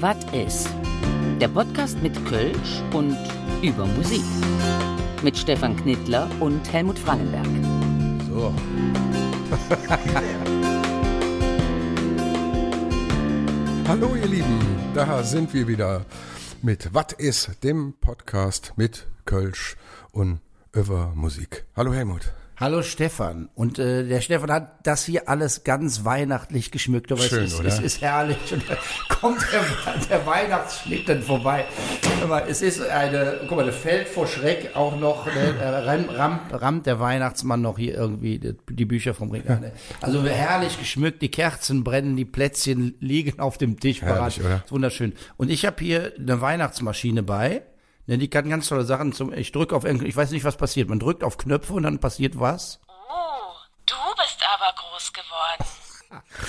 Wat is? Der Podcast mit Kölsch und über Musik. Mit Stefan Knittler und Helmut Frangenberg. So. Hallo ihr Lieben, da sind wir wieder mit Wat is, dem Podcast mit Kölsch und über Musik. Hallo Helmut. Hallo Stefan. Und äh, der Stefan hat das hier alles ganz weihnachtlich geschmückt. Aber Schön, es, ist, oder? es ist herrlich. Und da kommt der, der Weihnachtsschnitten vorbei. Aber es ist eine, guck mal, der fällt vor Schreck auch noch, ne, äh, ram, ram, rammt der Weihnachtsmann noch hier irgendwie die, die Bücher vom Regal. Ne? Also herrlich geschmückt, die Kerzen brennen, die Plätzchen liegen auf dem Tisch Herrlich, parat. oder? Ist wunderschön. Und ich habe hier eine Weihnachtsmaschine bei. Ne, die kann ganz tolle Sachen zum, ich drücke auf, irgend- ich weiß nicht, was passiert. Man drückt auf Knöpfe und dann passiert was? Oh, du bist aber groß geworden.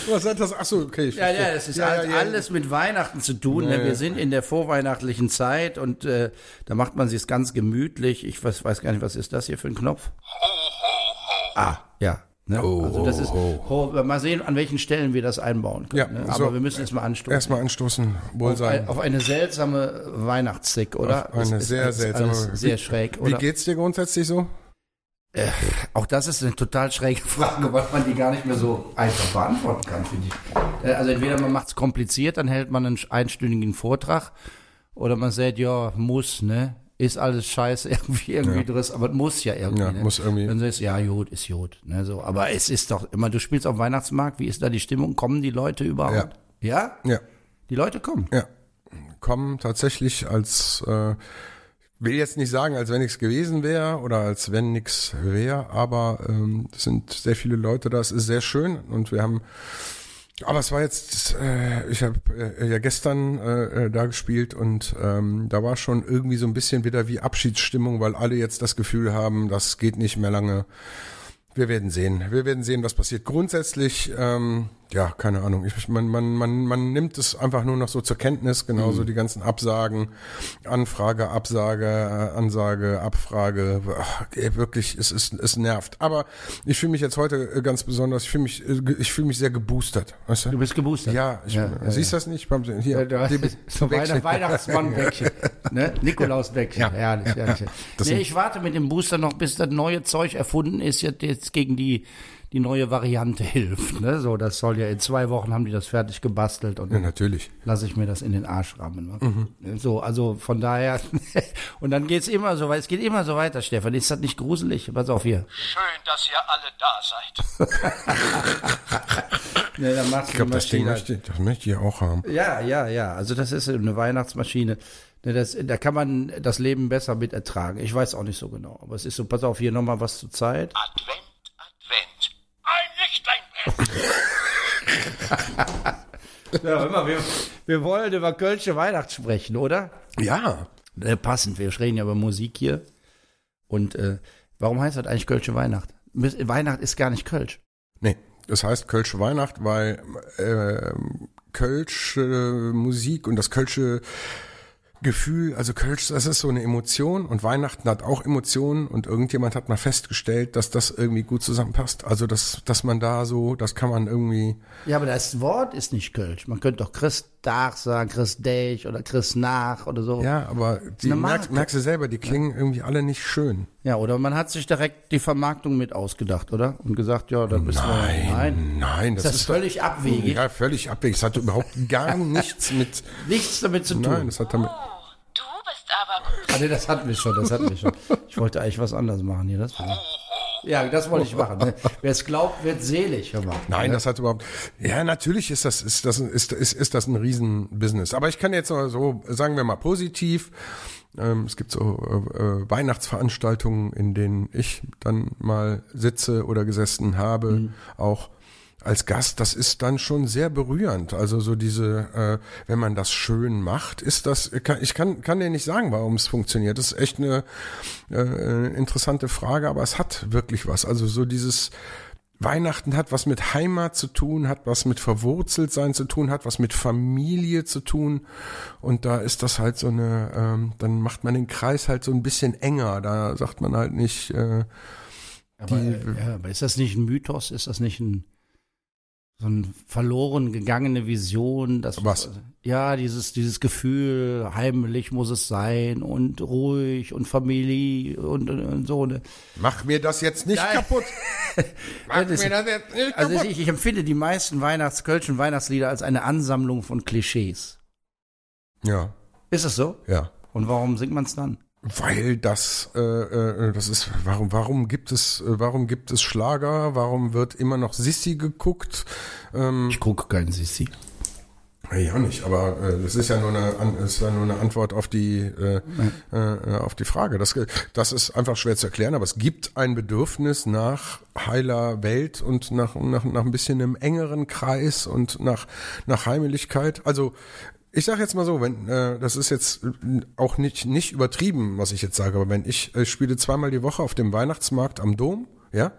Was hat das? Achso, okay. Ich Ja, verstehe. ja, das ist Ja, alles, ja, ja. alles mit Weihnachten zu tun. Ja, ne? Wir ja. sind in der vorweihnachtlichen Zeit und äh, da macht man sich ganz gemütlich. Ich weiß, weiß gar nicht, was ist das hier für ein Knopf? Ah, ja. Ne? Oh, also das ist, oh, ho- mal sehen, an welchen Stellen wir das einbauen können. Ja, ne? so. Aber wir müssen jetzt mal anstoßen. Erstmal anstoßen, wohl sein. ein, auf eine seltsame Weihnachtssick, oder? Auf eine Es ist- sehr es ist seltsame. Sehr schräg, Wie oder? geht's dir grundsätzlich so? Auch das ist eine total schräge Frage, weil man die gar nicht mehr so einfach beantworten kann, finde ich. Äh, Also entweder man macht es kompliziert, dann hält man einen einstündigen Vortrag, oder man sagt, ja, muss, ne? Ist alles scheiße irgendwie, irgendwie drin, aber es muss ja irgendwie. Ja, ne? muss irgendwie. Sagst du, ja, gut, ist gut. Ne? So, aber es ist doch immer, du spielst auf Weihnachtsmarkt, wie ist da die Stimmung? Kommen die Leute überhaupt? Ja? Ja. Die Leute kommen. Ja, kommen tatsächlich als, äh, will jetzt nicht sagen, als wenn nichts gewesen wäre oder als wenn nichts wäre, aber ähm, es sind sehr viele Leute da. Es ist sehr schön und wir haben, aber es war jetzt, äh, ich habe äh, ja gestern äh, äh, da gespielt und ähm, da war schon irgendwie so ein bisschen wieder wie Abschiedsstimmung, weil alle jetzt das Gefühl haben, das geht nicht mehr lange. Wir werden sehen. Wir werden sehen, was passiert. Grundsätzlich, ähm, ja, keine Ahnung. Ich, man, man, man, man nimmt es einfach nur noch so zur Kenntnis, genauso die ganzen Absagen, Anfrage, Absage, äh, Ansage, Abfrage. Ach, ey, wirklich, es, ist, es nervt. Aber ich fühle mich jetzt heute äh, ganz besonders, ich fühle mich, äh, ich fühle mich sehr geboostert. Weißt du? Du bist geboostert. ja, ich, Ja, ja, siehst du das nicht? Hier, Ja, du hast so Bäckchen. Weihnacht, Weihnachtsmann-Bäckchen. ne? Nikolaus-Bäckchen. Ja. Herrlich, herrlich. Nee, ich warte mit dem Booster noch, bis das neue Zeug erfunden ist, jetzt, jetzt gegen die, die neue Variante hilft. Ne? So, das soll ja in zwei Wochen haben die das fertig gebastelt und Ja, natürlich. lasse ich mir das in den Arsch rammen. Ne? Mhm. So, also von daher. und dann geht's immer so weiter. Es geht immer so weiter, Stefan. Ist das nicht gruselig? Pass auf hier. Schön, dass ihr alle da seid. Ne, dann Ich glaube, das Ding möchte, ich- das möchte ich auch haben. Ja, ja, ja. Also das ist eine Weihnachtsmaschine. Ne, Das, da kann man das Leben besser mit ertragen. Ich weiß auch nicht so genau. Aber es ist so, pass auf, hier nochmal was zur Zeit. Advent. Brennt. Ja, immer, wir, wir wollen über Kölsche Weihnacht sprechen, oder? Ja. Äh, passend, wir reden ja über Musik hier. Und äh, warum heißt das eigentlich Kölsche Weihnacht? Weihnacht ist gar nicht Kölsch. Nee, das heißt Kölsche Weihnacht, weil äh, Kölsche Musik und das Kölsche Gefühl, also Kölsch, das ist so eine Emotion und Weihnachten hat auch Emotionen und irgendjemand hat mal festgestellt, dass das irgendwie gut zusammenpasst. Also dass, dass man da so, das kann man irgendwie, Ja, aber das Wort ist nicht Kölsch. Man könnte doch Christdach sagen, Christdech oder Christnach oder so. ja, aber die merkst, merkst du selber, die klingen irgendwie alle nicht schön. Ja, oder man hat sich direkt die Vermarktung mit ausgedacht, oder? Und gesagt, ja, da bist du. Nein. Nein, das Das ist ist völlig abwegig. ja völlig abwegig. Das hat überhaupt gar nichts mit, Nichts damit zu tun. nein, das hat damit, Oh, du bist aber. Ah, nee, das hatten wir schon, das hatten wir schon. Ich wollte eigentlich was anderes machen hier. Das war, ja, das wollte ich machen. Ne? Wer es glaubt, wird selig. Mal. Nein, das hat überhaupt. Ja, natürlich ist das ist das ist ist, ist das ein Riesenbusiness. Aber ich kann jetzt mal so sagen wir mal positiv. Ähm, es gibt so äh, äh, Weihnachtsveranstaltungen, in denen ich dann mal sitze oder gesessen habe, Mhm. auch als Gast, das ist dann schon sehr berührend. Also so diese, äh, wenn man das schön macht, ist das, ich kann, kann dir nicht sagen, warum es funktioniert. Das ist echt eine äh, interessante Frage, aber es hat wirklich was. Also so dieses, Weihnachten hat was mit Heimat zu tun, hat was mit Verwurzeltsein zu tun, hat was mit Familie zu tun. Und da ist das halt so eine, ähm, dann macht man den Kreis halt so ein bisschen enger. Da sagt man halt nicht, äh, Aber, äh, ja, aber ist das nicht ein Mythos? Ist das nicht ein so eine verloren gegangene Vision. Das, Was? Ja, dieses, dieses Gefühl, heimlich muss es sein und ruhig und Familie und, und, und so. Ne? Mach mir das jetzt nicht Nein. kaputt. Mach das- mir das jetzt nicht Also kaputt. ich, ich empfinde die meisten Weihnachts Kölschen Weihnachtslieder als eine Ansammlung von Klischees. ja, Ist es so? ja. Und warum singt man es dann? Weil das, äh, äh, das ist, warum, warum gibt es, äh, warum gibt es Schlager? Warum wird immer noch Sissi geguckt? Ähm, Ich gucke keinen Sissi. ja nicht, aber äh, das ist ja nur eine, ist ja nur eine Antwort auf die, äh, äh, auf die Frage. Das, das ist einfach schwer zu erklären, aber es gibt ein Bedürfnis nach heiler Welt und nach, nach, nach ein bisschen einem engeren Kreis und nach, nach Heimeligkeit. Also ich sage jetzt mal so, wenn äh, das ist jetzt äh, auch nicht nicht übertrieben, was ich jetzt sage, aber wenn ich äh, spiele zweimal die Woche auf dem Weihnachtsmarkt am Dom, ja,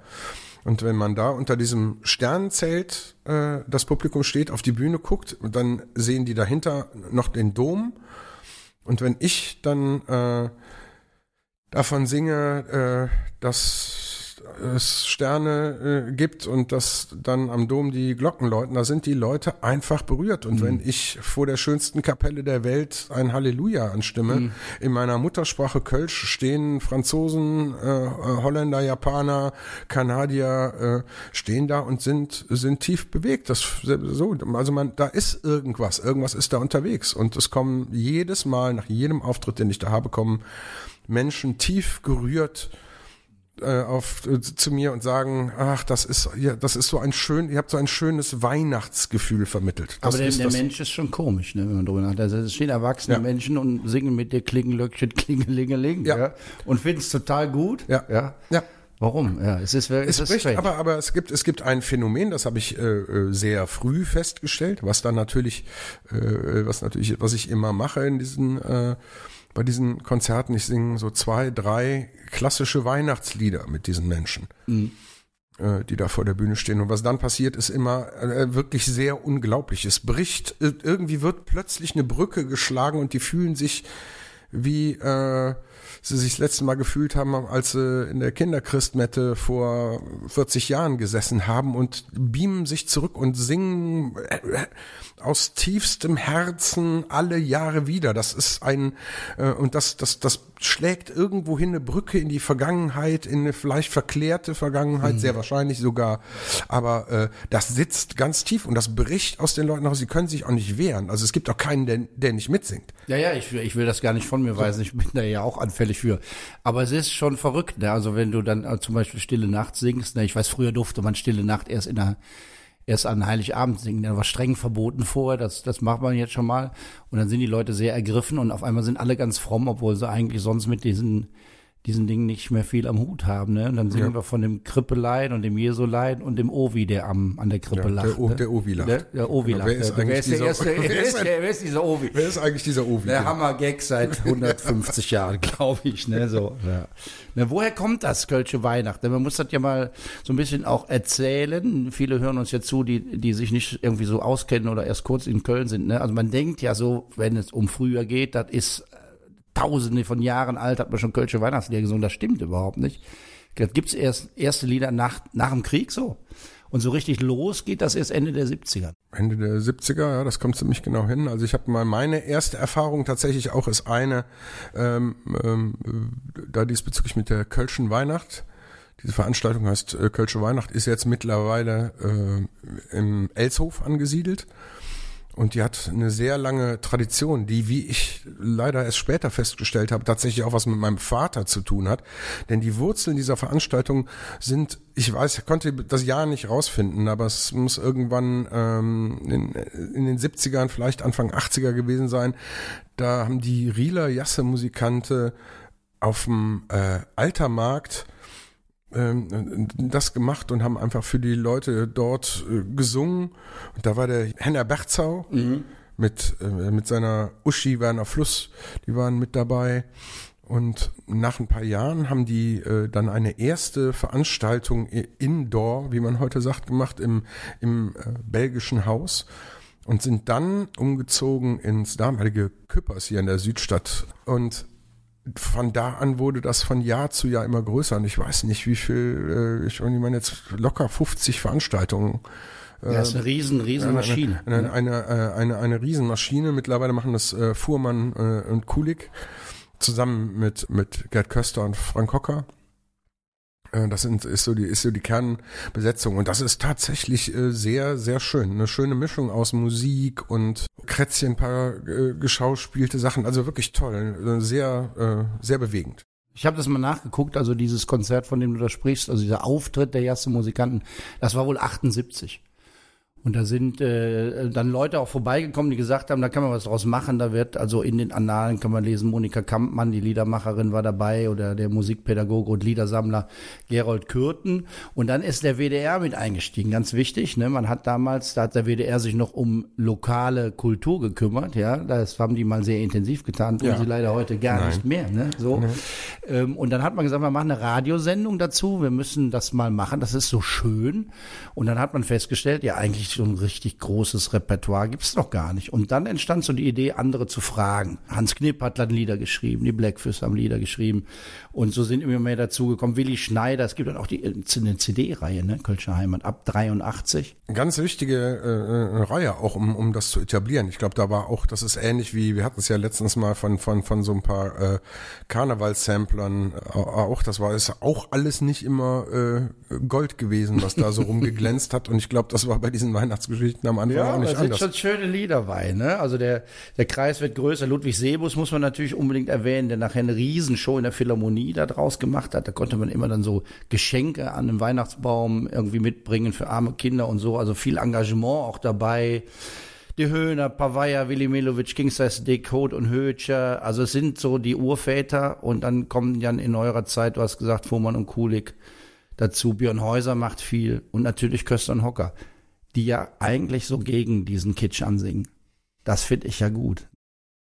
und wenn man da unter diesem Sternenzelt äh, das Publikum steht, auf die Bühne guckt, und dann sehen die dahinter noch den Dom. Und wenn ich dann äh, davon singe, äh, dass es Sterne äh, gibt und dass dann am Dom die Glocken läuten, da sind die Leute einfach berührt. Und wenn ich vor der schönsten Kapelle der Welt ein Halleluja anstimme, in meiner Muttersprache Kölsch stehen Franzosen, äh, äh, Holländer, Japaner, Kanadier äh, stehen da und sind sind tief bewegt. Das so, also man, da ist irgendwas, irgendwas ist da unterwegs und es kommen jedes Mal nach jedem Auftritt, den ich da habe, kommen Menschen tief gerührt äh, auf äh, zu mir und sagen, ach, das ist ja, das ist so ein schön, ihr habt so ein schönes Weihnachtsgefühl vermittelt. Das Aber der, der Mensch ist schon komisch, ne, wenn man drüber nachdenkt. Also es stehen erwachsene Ja. Menschen und singen mit dir Klingelöckchen, Klingelingeling, ja. Ja. und finden es total gut. Ja. ja. ja. Warum? Ja, es ist, es Es bricht, aber, aber es gibt, es gibt ein Phänomen, das habe ich äh, äh, sehr früh festgestellt, was dann natürlich, äh, was natürlich, was ich immer mache in diesen, äh, bei diesen Konzerten, ich singe so zwei, drei klassische Weihnachtslieder mit diesen Menschen. äh, die da vor der Bühne stehen. Und was dann passiert, ist immer äh, wirklich sehr unglaublich. Es bricht, ir- irgendwie wird plötzlich eine Brücke geschlagen und die fühlen sich wie äh, sie sich das letzte Mal gefühlt haben, als sie in der Kinderchristmette vor 40 Jahren gesessen haben und beamen sich zurück und singen äh, aus tiefstem Herzen alle Jahre wieder. Das ist ein äh, und das das das schlägt irgendwo hin eine Brücke in die Vergangenheit, in eine vielleicht verklärte Vergangenheit, sehr wahrscheinlich sogar. Aber äh, das sitzt ganz tief und das bricht aus den Leuten raus. Sie können sich auch nicht wehren. Also es gibt auch keinen, der, der nicht mitsingt. Ja, ja, ich, ich will das gar nicht von mir weisen. Ich bin da ja auch anfällig für. Aber es ist schon verrückt, ne? Also wenn du dann äh, zum Beispiel Stille Nacht singst, ne? Ich weiß, früher durfte man Stille Nacht erst in der erst an Heiligabend singen. Der war streng verboten vorher, das, das macht man jetzt schon mal. Und dann sind die Leute sehr ergriffen und auf einmal sind alle ganz fromm, obwohl sie eigentlich sonst mit diesen, diesen Dingen nicht mehr viel am Hut haben. Ne? Und dann singen Ja. wir von dem Krippelein und dem Jesulein und dem Ovi, der am, an der Krippe Ja, der lacht. O- ne? der Ovi lacht. Der, der Ovi Ja, lacht. wer ist wer ist der dieser- erste, wer ist ein- der, wer ist dieser Ovi? Wer ist eigentlich dieser Ovi? Der Hammer-Gag seit 150 Jahren, glaube ich. Ne, so, ja. Na, woher kommt das, Kölsche Weihnachten? Man muss das ja mal so ein bisschen auch erzählen. Viele hören uns ja zu, die, die sich nicht irgendwie so auskennen oder erst kurz in Köln sind. Ne? Also man denkt ja so, wenn es um früher geht, das ist tausende von Jahren alt, hat man schon Kölsche Weihnachtslieder gesungen. Das stimmt überhaupt nicht. Das gibt's erst erste Lieder nach, nach dem Krieg so. Und so richtig los geht das erst Ende der 70er. Ende der 70er, ja, das kommt ziemlich genau hin. Also ich habe mal meine erste Erfahrung tatsächlich auch ist eine, ähm, ähm, da diesbezüglich mit der Kölschen Weihnacht. Diese Veranstaltung heißt äh, Kölsche Weihnacht, ist jetzt mittlerweile äh, im Elshof angesiedelt. Und die hat eine sehr lange Tradition, die, wie ich leider erst später festgestellt habe, tatsächlich auch was mit meinem Vater zu tun hat. Denn die Wurzeln dieser Veranstaltung sind, ich weiß, ich konnte das Jahr nicht rausfinden, aber es muss irgendwann ähm, in, in den 70ern, vielleicht Anfang 80er gewesen sein. Da haben die Rieler Jasse-Musikante auf dem äh, Altermarkt das gemacht und haben einfach für die Leute dort äh, gesungen. Und da war der Henner Berzau mit, äh, mit seiner Uschi Werner Fluss, die waren mit dabei. Und nach ein paar Jahren haben die äh, dann eine erste Veranstaltung indoor, wie man heute sagt, gemacht im, im äh, belgischen Haus und sind dann umgezogen ins damalige Küppers hier in der Südstadt. Und von da an wurde das von Jahr zu Jahr immer größer und ich weiß nicht, wie viel, äh, ich, ich meine jetzt locker 50 Veranstaltungen Das ist eine riesen, riesen Maschine. Eine, eine, eine, eine, eine Riesenmaschine. Mittlerweile machen das äh, Fuhrmann äh, und Kulik zusammen mit, mit Gerd Köster und Frank Hocker. Äh, Das sind, ist so die, ist so die Kernbesetzung. Und das ist tatsächlich äh, sehr, sehr schön. Eine schöne Mischung aus Musik und Krätzchen, paar äh, geschauspielte Sachen. Also wirklich toll. Äh, Sehr, äh, sehr bewegend. Ich habe das mal nachgeguckt, also dieses Konzert, von dem du da sprichst, also dieser Auftritt der ersten Musikanten, das war wohl 78. Und da sind äh, dann Leute auch vorbeigekommen, die gesagt haben, da kann man was draus machen. Da wird also in den Annalen kann man lesen, Monika Kampmann, die Liedermacherin, war dabei oder der Musikpädagoge und Liedersammler Gerold Kürten. Und dann ist der WDR mit eingestiegen, ganz wichtig. Ne? Man hat damals, da hat der WDR sich noch um lokale Kultur gekümmert. Ja, das haben die mal sehr intensiv getan, tun Ja. sie leider heute gar Nein. nicht mehr. Ne? So. Ähm, und dann hat man gesagt, wir machen eine Radiosendung dazu, wir müssen das mal machen, das ist so schön. Und dann hat man festgestellt, ja, eigentlich so ein richtig großes Repertoire gibt's noch gar nicht. Und dann entstand so die Idee, andere zu fragen. Hans Knipp hat dann Lieder geschrieben, die Blackfish haben Lieder geschrieben. Und so sind immer mehr dazugekommen. Willi Schneider, es gibt dann auch die, äh, eine CD-Reihe, ne, Kölsche Heimat, ab 83. Ganz wichtige äh, äh, Reihe, auch um, um das zu etablieren. Ich glaube, da war auch, das ist ähnlich wie, wir hatten es ja letztens mal von, von, von so ein paar äh, Karnevalsamplern äh, auch, das war ist auch alles nicht immer äh, Gold gewesen, was da so rumgeglänzt hat. Und ich glaube, das war bei diesen Weihnachtsgeschichten am Anfang auch da nicht sind anders. schon schöne Lieder bei, ne? Also der, der Kreis wird größer. Ludwig Sebus muss man natürlich unbedingt erwähnen, der nachher eine Riesenshow in der Philharmonie da draus gemacht hat. Da konnte man immer dann so Geschenke an einem Weihnachtsbaum irgendwie mitbringen für arme Kinder und so. Also viel Engagement auch dabei. Die Höhner, Pavaya, Willi Milovic, Kingsize Dick, Hoth und Hötscher. Also es sind so die Urväter und dann kommen dann in eurer Zeit, du hast gesagt, Fuhrmann und Kulik dazu. Björn Häuser macht viel und natürlich Köster und Hocker, die ja eigentlich so gegen diesen Kitsch ansingen. Das finde ich ja gut.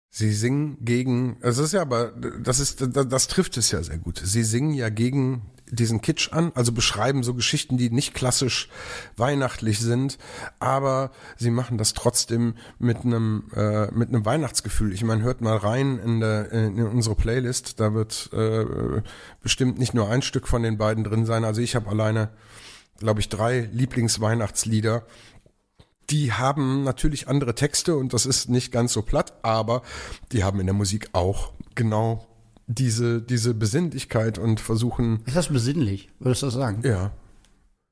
Sie singen gegen, also es ist ja aber, das ist, das, das trifft es ja sehr gut. Sie singen ja gegen diesen Kitsch an, also beschreiben so Geschichten, die nicht klassisch weihnachtlich sind, aber sie machen das trotzdem mit einem äh, mit einem Weihnachtsgefühl. Ich meine, hört mal rein in der in unsere Playlist, da wird äh, bestimmt nicht nur ein Stück von den beiden drin sein. Also ich habe alleine, glaube ich, drei Lieblingsweihnachtslieder die haben natürlich andere Texte und das ist nicht ganz so platt, aber die haben in der Musik auch genau diese, diese Besinnlichkeit und versuchen, Ist das besinnlich, würdest du das sagen? ja,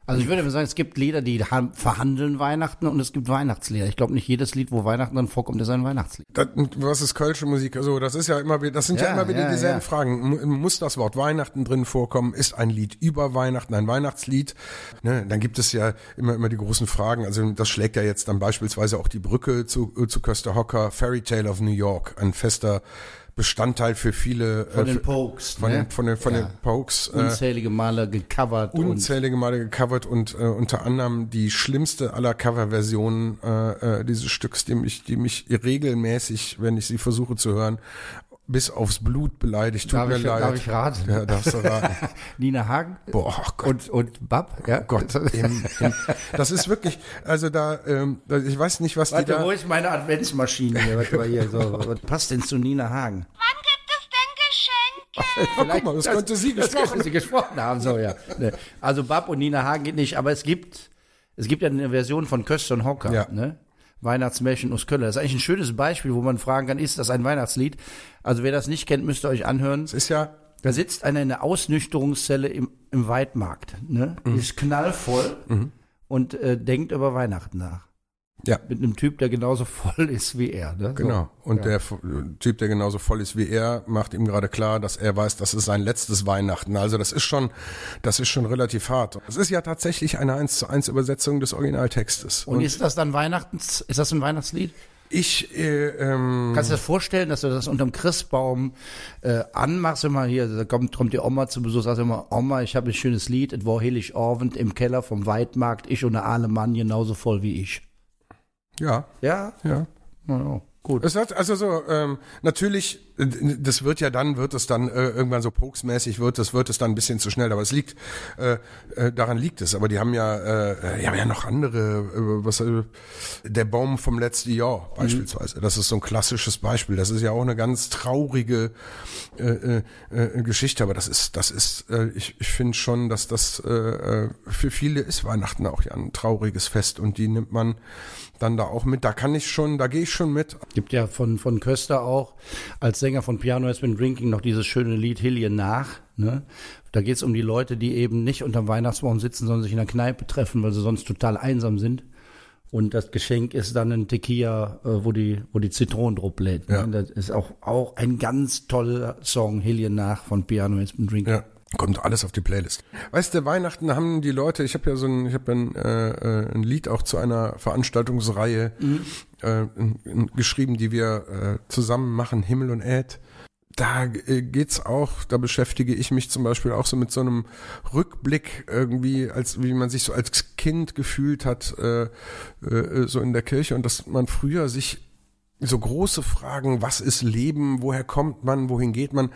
Also ich würde mal sagen, es gibt Lieder, die ha- verhandeln Weihnachten und es gibt Weihnachtslieder. Ich glaube, nicht jedes Lied, wo Weihnachten dann vorkommt, ist ein Weihnachtslied. das, was ist kölsche Musik? Also das ist ja immer, wieder- das sind ja, Ja, immer wieder ja, dieselben ja. Fragen. Mu- Muss das Wort Weihnachten drin vorkommen? Ist ein Lied über Weihnachten ein Weihnachtslied? Ne, dann gibt es ja immer, immer die großen Fragen. Also das schlägt ja jetzt dann beispielsweise auch die Brücke zu, zu Köster Hocker, Fairy Tale of New York, ein fester Bestandteil für viele Von äh, den Pokes, von, ne? den, von den von Ja. den Pokes äh, Unzählige Male gecovert und unzählige Male gecovert und äh, unter anderem die schlimmste aller Coverversionen äh, äh, dieses Stücks, die mich, die mich regelmäßig, wenn ich sie versuche zu hören, bis aufs Blut beleidigt. Tut Darf mir ich- leid. darf ich raten? Ja, darfst du raten. Nina Hagen Boah, oh Gott. und, und Bab. Ja? Gott, im, im, das ist wirklich, also da, ähm, ich weiß nicht, was die Warte, da. wo ist meine Adventsmaschine hier? Warte mal hier. So, was passt denn zu Nina Hagen? Wann gibt es denn Geschenke? Oh, guck mal, das, könnte sie Das gesprochen. könnte sie gesprochen haben, so, ja. Ne. Also Bab und Nina Hagen geht nicht, aber es gibt, es gibt ja eine Version von Köster und Hocker, Ja. ne? Weihnachtsmärchen aus Köln. Das ist eigentlich ein schönes Beispiel, wo man fragen kann, ist das ein Weihnachtslied? Also wer das nicht kennt, müsst ihr euch anhören. Es ist ja, Da sitzt einer in der Ausnüchterungszelle im, im Weidmarkt, ne? Mhm. Ist knallvoll und äh, denkt über Weihnachten nach. ja, Mit einem Typ, der genauso voll ist wie er. Ne? So. Genau. Und der F- Typ, der genauso voll ist wie er, macht ihm gerade klar, dass er weiß, das ist sein letztes Weihnachten. Also das ist schon, das ist schon relativ hart. Es ist ja tatsächlich eine 1 zu 1 Übersetzung des Originaltextes. Und ist das dann Weihnachtens, ist das ein Weihnachtslied? Ich, äh, ähm, Kannst du dir das vorstellen, dass du das unterm Christbaum äh, anmachst, immer hier, da kommt, kommt die Oma zu Besuch, sagst immer, Oma, ich habe ein schönes Lied, es war heilig Abend im Keller vom Weidmarkt, ich und der Alemann genauso voll wie ich. ja, Ja, ja. ja. gut. Es hat also so ähm, natürlich, das wird ja dann, wird es dann äh, irgendwann so pokesmäßig wird, das wird es dann ein bisschen zu schnell. Aber es liegt, äh, äh, daran liegt es. Aber die haben ja, äh, die haben ja noch andere, äh, was äh, der Baum vom letzten Jahr beispielsweise. Das ist so ein klassisches Beispiel. Das ist ja auch eine ganz traurige äh, äh, äh, Geschichte. Aber das ist, das ist, äh, ich, ich finde schon, dass das äh, äh, für viele ist Weihnachten auch ja ein trauriges Fest und die nimmt man dann da auch mit. Da kann ich schon, da gehe ich schon mit. Gibt ja von, von Köster auch als Sänger von Piano Has Been Drinking noch dieses schöne Lied Hillian nach. Ne? Da geht es um die Leute, die eben nicht unterm Weihnachtsbaum sitzen, sondern sich in der Kneipe treffen, weil sie sonst total einsam sind. Und das Geschenk ist dann ein Tequila, äh, wo die, wo die Zitronendruck lädt. Ne? Ja. Das ist auch, auch ein ganz toller Song, Hillian nach von Piano Has Been Drinking. Ja. Kommt alles auf die Playlist. Weißt du, Weihnachten haben die Leute, ich habe ja so ein, ich habe ein, äh, äh, ein Lied auch zu einer Veranstaltungsreihe äh, in, in, geschrieben, die wir äh, zusammen machen, Himmel und Erd. Da äh, geht's auch, da beschäftige ich mich zum Beispiel auch so mit so einem Rückblick irgendwie, als wie man sich so als Kind gefühlt hat, äh, äh, so in der Kirche und dass man früher sich so große Fragen, was ist Leben, woher kommt man, wohin geht man,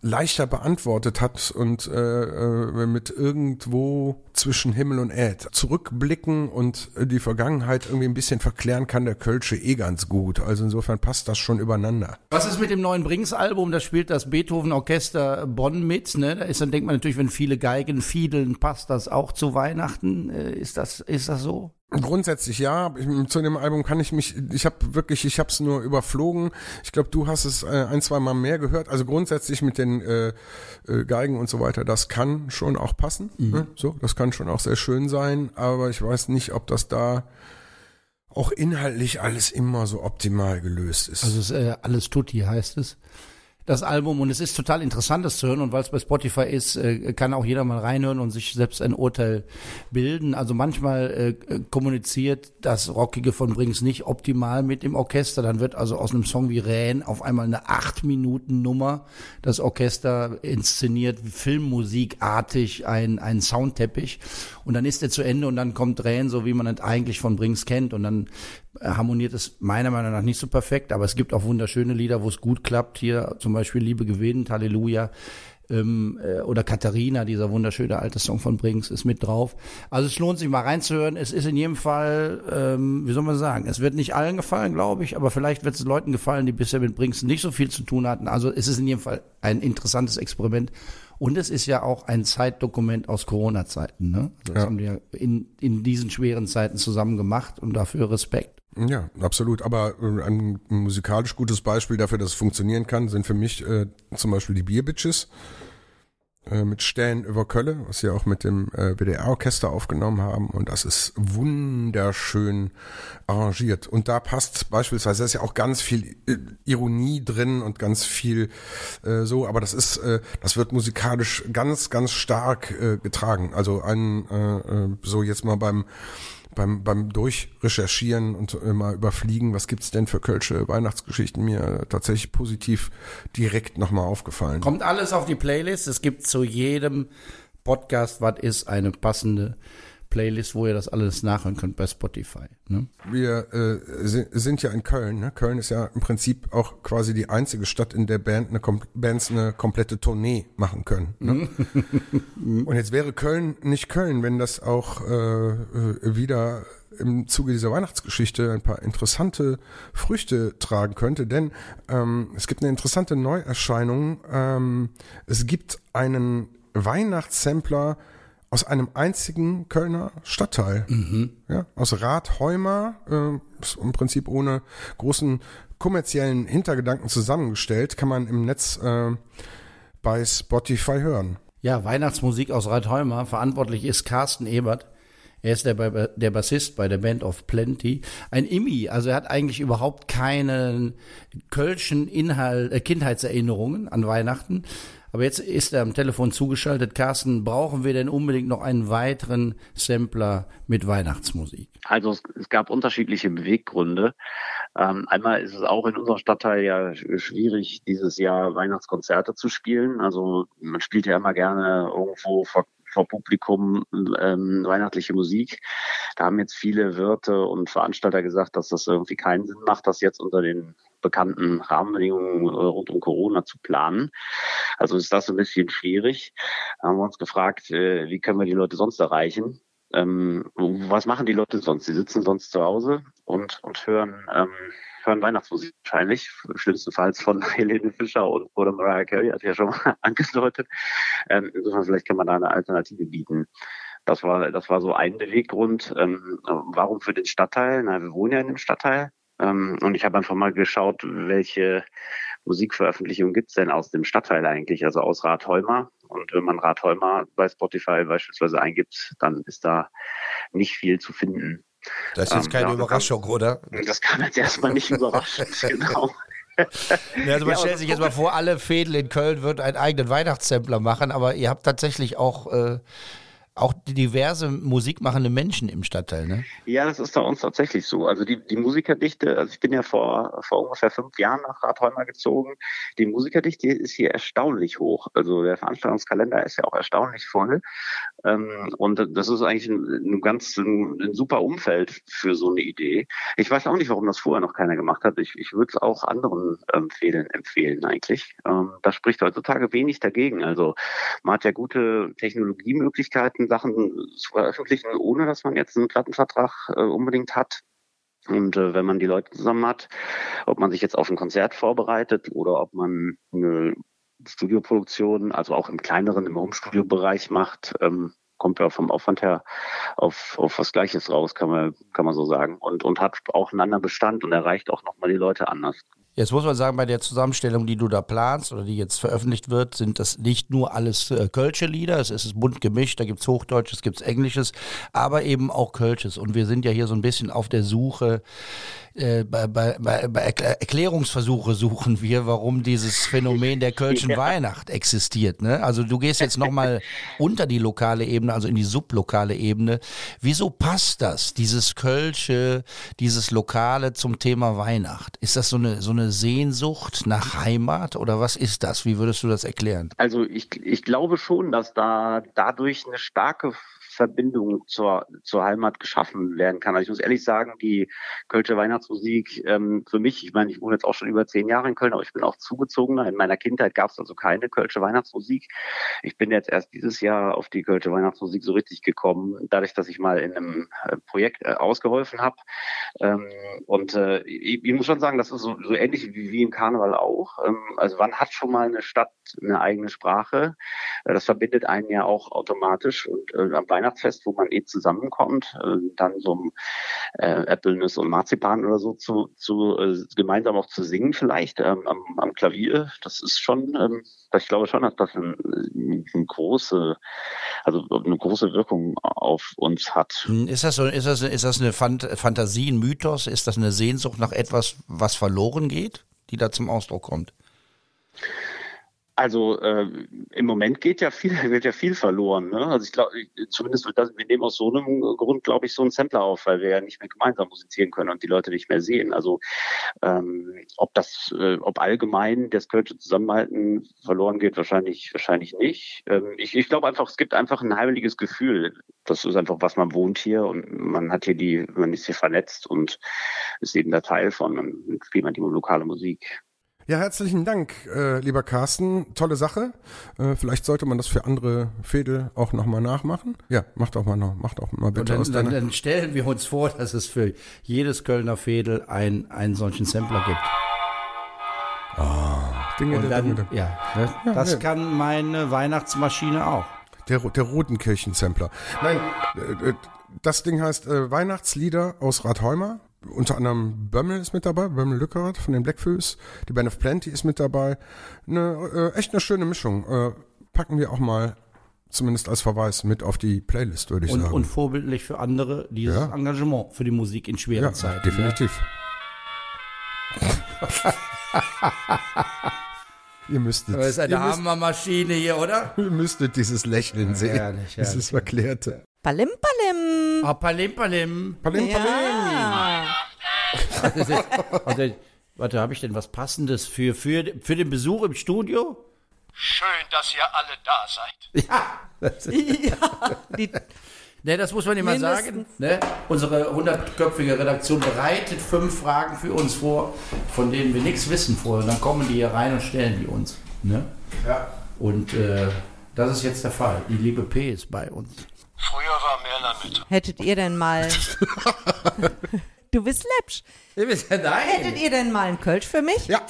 leichter beantwortet hat und äh, äh, mit irgendwo zwischen Himmel und Erd zurückblicken und die Vergangenheit irgendwie ein bisschen verklären kann der Kölsche eh ganz gut. Also insofern passt das schon übereinander. Was ist mit dem neuen Brings-Album? Da spielt das Beethoven-Orchester Bonn mit. Ne? Da ist dann denkt man natürlich, wenn viele Geigen fiedeln, passt das auch zu Weihnachten. Äh, ist das ist das so? Grundsätzlich ja. Zu dem Album kann ich mich, ich habe wirklich, ich habe es nur überflogen. Ich glaube, du hast es äh, ein, zwei Mal mehr gehört. Also grundsätzlich mit den äh, äh, Geigen und so weiter, das kann schon auch passen. Ne? So, das kann schon auch sehr schön sein. Aber ich weiß nicht, ob das da auch inhaltlich alles immer so optimal gelöst ist. Also es, äh, alles Tutti heißt es. Das Album und es ist total interessant, das zu hören und weil es bei Spotify ist, äh, kann auch jeder mal reinhören und sich selbst ein Urteil bilden. Also manchmal äh, kommuniziert das Rockige von Brings nicht optimal mit dem Orchester. Dann wird also aus einem Song wie Rähen auf einmal eine acht Minuten Nummer. Das Orchester inszeniert filmmusikartig ein, ein Soundteppich und dann ist er zu Ende und dann kommt Rähen, so wie man es eigentlich von Brings kennt und dann harmoniert es meiner Meinung nach nicht so perfekt, aber es gibt auch wunderschöne Lieder, wo es gut klappt. Hier zum Beispiel Liebe gewinnt, Halleluja. Ähm, äh, oder Katharina, dieser wunderschöne alte Song von Brings, ist mit drauf. Also es lohnt sich mal reinzuhören. Es ist in jedem Fall, ähm, wie soll man sagen, es wird nicht allen gefallen, glaube ich, aber vielleicht wird es Leuten gefallen, die bisher mit Brings nicht so viel zu tun hatten. Also es ist in jedem Fall ein interessantes Experiment. Und es ist ja auch ein Zeitdokument aus Corona-Zeiten. Ne? Also das Ja. haben ja in, in diesen schweren Zeiten zusammen gemacht und dafür Respekt. Ja, absolut. Aber äh, ein musikalisch gutes Beispiel dafür, dass es funktionieren kann, sind für mich äh, zum Beispiel die Bierbitches äh, mit Stellen über Kölle, was sie auch mit dem äh, WDR-Orchester aufgenommen haben. Und das ist wunderschön arrangiert. Und da passt beispielsweise, da ist ja auch ganz viel äh, Ironie drin und ganz viel äh, so, aber das ist, äh, das wird musikalisch ganz, ganz stark äh, getragen. Also ein, äh, äh, so jetzt mal beim beim, beim Durchrecherchieren und mal überfliegen, was gibt's denn für Kölsche Weihnachtsgeschichten, mir tatsächlich positiv direkt nochmal aufgefallen. Kommt alles auf die Playlist. Es gibt zu jedem Podcast, was ist, eine passende Playlist, wo ihr das alles nachhören könnt bei Spotify. Ne? Wir äh, si- sind ja in Köln. Ne? Köln ist ja im Prinzip auch quasi die einzige Stadt, in der Band eine, Bands eine komplette Tournee machen können. Ne? Und jetzt wäre Köln nicht Köln, wenn das auch äh, äh, wieder im Zuge dieser Weihnachtsgeschichte ein paar interessante Früchte tragen könnte, denn ähm, es gibt eine interessante Neuerscheinung. Ähm, es gibt einen Weihnachtssampler aus einem einzigen Kölner Stadtteil. Ja, aus Rathheumer, äh, im Prinzip ohne großen kommerziellen Hintergedanken zusammengestellt, kann man im Netz äh, bei Spotify hören. Ja, Weihnachtsmusik aus Reitheumer. Verantwortlich ist Carsten Ebert. Er ist der, Ba- der Bassist bei der Band of Plenty. Ein Immi, also er hat eigentlich überhaupt keine kölschen Inhalt, äh, Kindheitserinnerungen an Weihnachten. Aber jetzt ist er am Telefon zugeschaltet. Carsten, brauchen wir denn unbedingt noch einen weiteren Sampler mit Weihnachtsmusik? Also es, es gab unterschiedliche Beweggründe. Ähm, einmal ist es auch in unserem Stadtteil ja sch- schwierig, dieses Jahr Weihnachtskonzerte zu spielen. Also man spielt ja immer gerne irgendwo ver vor Publikum ähm, weihnachtliche Musik. Da haben jetzt viele Wirte und Veranstalter gesagt, dass das irgendwie keinen Sinn macht, das jetzt unter den bekannten Rahmenbedingungen äh, rund um Corona zu planen. Also ist das ein bisschen schwierig. Da haben wir uns gefragt, äh, wie können wir die Leute sonst erreichen? Ähm, was machen die Leute sonst? Sie sitzen sonst zu Hause und, und hören, ähm, hören Weihnachtsmusik wahrscheinlich, schlimmstenfalls von Helene Fischer und, oder Mariah Carey, hat ja schon mal angedeutet. Ähm, insofern vielleicht kann man da eine Alternative bieten. Das war, das war so ein Beweggrund. Ähm, warum für den Stadtteil? Na, wir wohnen ja in dem Stadtteil. Ähm, und ich habe einfach mal geschaut, welche Musikveröffentlichungen gibt's denn aus dem Stadtteil eigentlich, also aus Ratholmer. Und wenn man Ratholmer bei Spotify beispielsweise eingibt, dann ist da nicht viel zu finden. Das ist jetzt keine Ähm, ja, Überraschung, oder? Das kam jetzt erstmal nicht überraschend, genau. Ja, also man Ja, stellt sich jetzt mal vor, alle Fädel in Köln würden einen eigenen Weihnachtssampler machen, aber ihr habt tatsächlich auch, äh, auch diverse musikmachende Menschen im Stadtteil, ne? Ja, das ist bei uns tatsächlich so. Also die, die Musikerdichte, also ich bin ja vor, vor ungefähr fünf Jahren nach Ratholmer gezogen. Die Musikerdichte ist hier erstaunlich hoch. Also der Veranstaltungskalender ist ja auch erstaunlich voll. Ähm, und das ist eigentlich ein, ein ganz ein, ein super Umfeld für so eine Idee. Ich weiß auch nicht, warum das vorher noch keiner gemacht hat. Ich, ich würde es auch anderen Fädeln empfehlen eigentlich. Ähm, da spricht heutzutage wenig dagegen. Also man hat ja gute Technologiemöglichkeiten, Sachen zu veröffentlichen, ohne dass man jetzt einen Plattenvertrag äh, unbedingt hat. Und äh, wenn man die Leute zusammen hat, ob man sich jetzt auf ein Konzert vorbereitet oder ob man eine Studioproduktion, also auch im kleineren, im Home-Studio-Bereich macht, ähm, kommt ja vom Aufwand her auf, auf was Gleiches raus, kann man, kann man so sagen. Und, und hat auch einen anderen Bestand und erreicht auch nochmal die Leute anders. Jetzt muss man sagen, bei der Zusammenstellung, die du da planst oder die jetzt veröffentlicht wird, sind das nicht nur alles äh, Kölsche Lieder, es ist bunt gemischt, da gibt es Hochdeutsches, gibt es Englisches, aber eben auch Kölsches. Und wir sind ja hier so ein bisschen auf der Suche, äh, bei, bei, bei, bei Erklär Erklärungsversuche suchen wir, warum dieses Phänomen der Kölschen Weihnacht existiert. Ne? Also du gehst jetzt nochmal unter die lokale Ebene, also in die sublokale Ebene. Wieso passt das, dieses Kölsche, dieses Lokale zum Thema Weihnacht? Ist das so eine, so eine Sehnsucht nach Heimat oder was ist das? Wie würdest du das erklären? Also ich, ich glaube schon, dass da dadurch eine starke Verbindung zur, zur Heimat geschaffen werden kann. Also ich muss ehrlich sagen, die Kölsche Weihnachtsmusik ähm, für mich, ich meine, ich wohne jetzt auch schon über zehn Jahre in Köln, aber ich bin auch zugezogener. In meiner Kindheit gab es also keine Kölsche Weihnachtsmusik. Ich bin jetzt erst dieses Jahr auf die Kölsche Weihnachtsmusik so richtig gekommen, dadurch, dass ich mal in einem äh, Projekt äh, ausgeholfen habe. Ähm, und äh, ich, ich muss schon sagen, das ist so, so ähnlich wie, wie im Karneval auch. Ähm, also wann hat schon mal eine Stadt eine eigene Sprache? Äh, Das verbindet einen ja auch automatisch und äh, am Weihnachtsfest, wo man eh zusammenkommt, äh, dann so ein äh, Äpfelnüsse und Marzipan oder so zu, zu äh, gemeinsam auch zu singen vielleicht ähm, am, am Klavier. Das ist schon, ähm, ich glaube schon, dass das ein, eine große, also eine große Wirkung auf uns hat. Hm, Ist das, so, ist das, ist das eine Phant Fantasie, ein Mythos? Ist das eine Sehnsucht nach etwas, was verloren geht, die da zum Ausdruck kommt? Also äh, im Moment geht ja viel, wird ja viel verloren. Ne? Also ich glaube, zumindest wird das, wir nehmen aus so einem Grund, glaube ich, so einen Sampler auf, weil wir ja nicht mehr gemeinsam musizieren können und die Leute nicht mehr sehen. Also ähm, ob das, äh, ob allgemein das Kölsche Zusammenhalten verloren geht, wahrscheinlich, wahrscheinlich nicht. Ähm, ich, ich glaube einfach, es gibt einfach ein heimeliges Gefühl. Das ist einfach, was man wohnt hier und man hat hier die, man ist hier vernetzt und ist eben der Teil von und spielt man die lokale Musik. Ja, herzlichen Dank, äh, lieber Carsten. Tolle Sache. Äh, vielleicht sollte man das für andere Fädel auch nochmal nachmachen. Ja, macht auch mal noch, macht auch mal bitte dann, aus dann, dann stellen wir uns vor, dass es für jedes Kölner Fädel ein, einen solchen Sampler gibt. Dinge, Und der, dann, der, ja, ne? das ja. kann meine Weihnachtsmaschine auch. der, der Rotenkirchen-Sampler. Nein, äh, äh, das Ding heißt äh, Weihnachtslieder aus Rathheimer. Unter anderem Bömmel ist mit dabei, Bömmel Lückerath von den Blackfoes. Die Band of Plenty ist mit dabei. Eine, äh, echt eine schöne Mischung. Äh, packen wir auch mal zumindest als Verweis mit auf die Playlist, würde ich Und, sagen. und vorbildlich für andere dieses Ja. Engagement für die Musik in schweren ja, Zeiten. definitiv. Ihr müsstet, Ne? Das ist eine Hammermaschine hier, oder? ihr müsstet dieses Lächeln sehen. herrlich, Dieses herrlich. Verklärte. Palim, palim. Ah, palim, palim. Palim, palim. Ja. Also, warte, habe ich denn was Passendes für, für, für den Besuch im Studio? Schön, dass ihr alle da seid. Ja, die, Ne, das muss man immer sagen. Ne? Unsere hundertköpfige Redaktion bereitet fünf Fragen für uns vor, von denen wir nichts wissen vorher. Und dann kommen die hier rein und stellen die uns. Ne? Ja. Und äh, das ist jetzt der Fall. Die liebe P ist bei uns. Früher war Merlan mit. hättet ihr denn mal. du bist läppsch. Nein. Hättet ihr denn mal einen Kölsch für mich? Ja,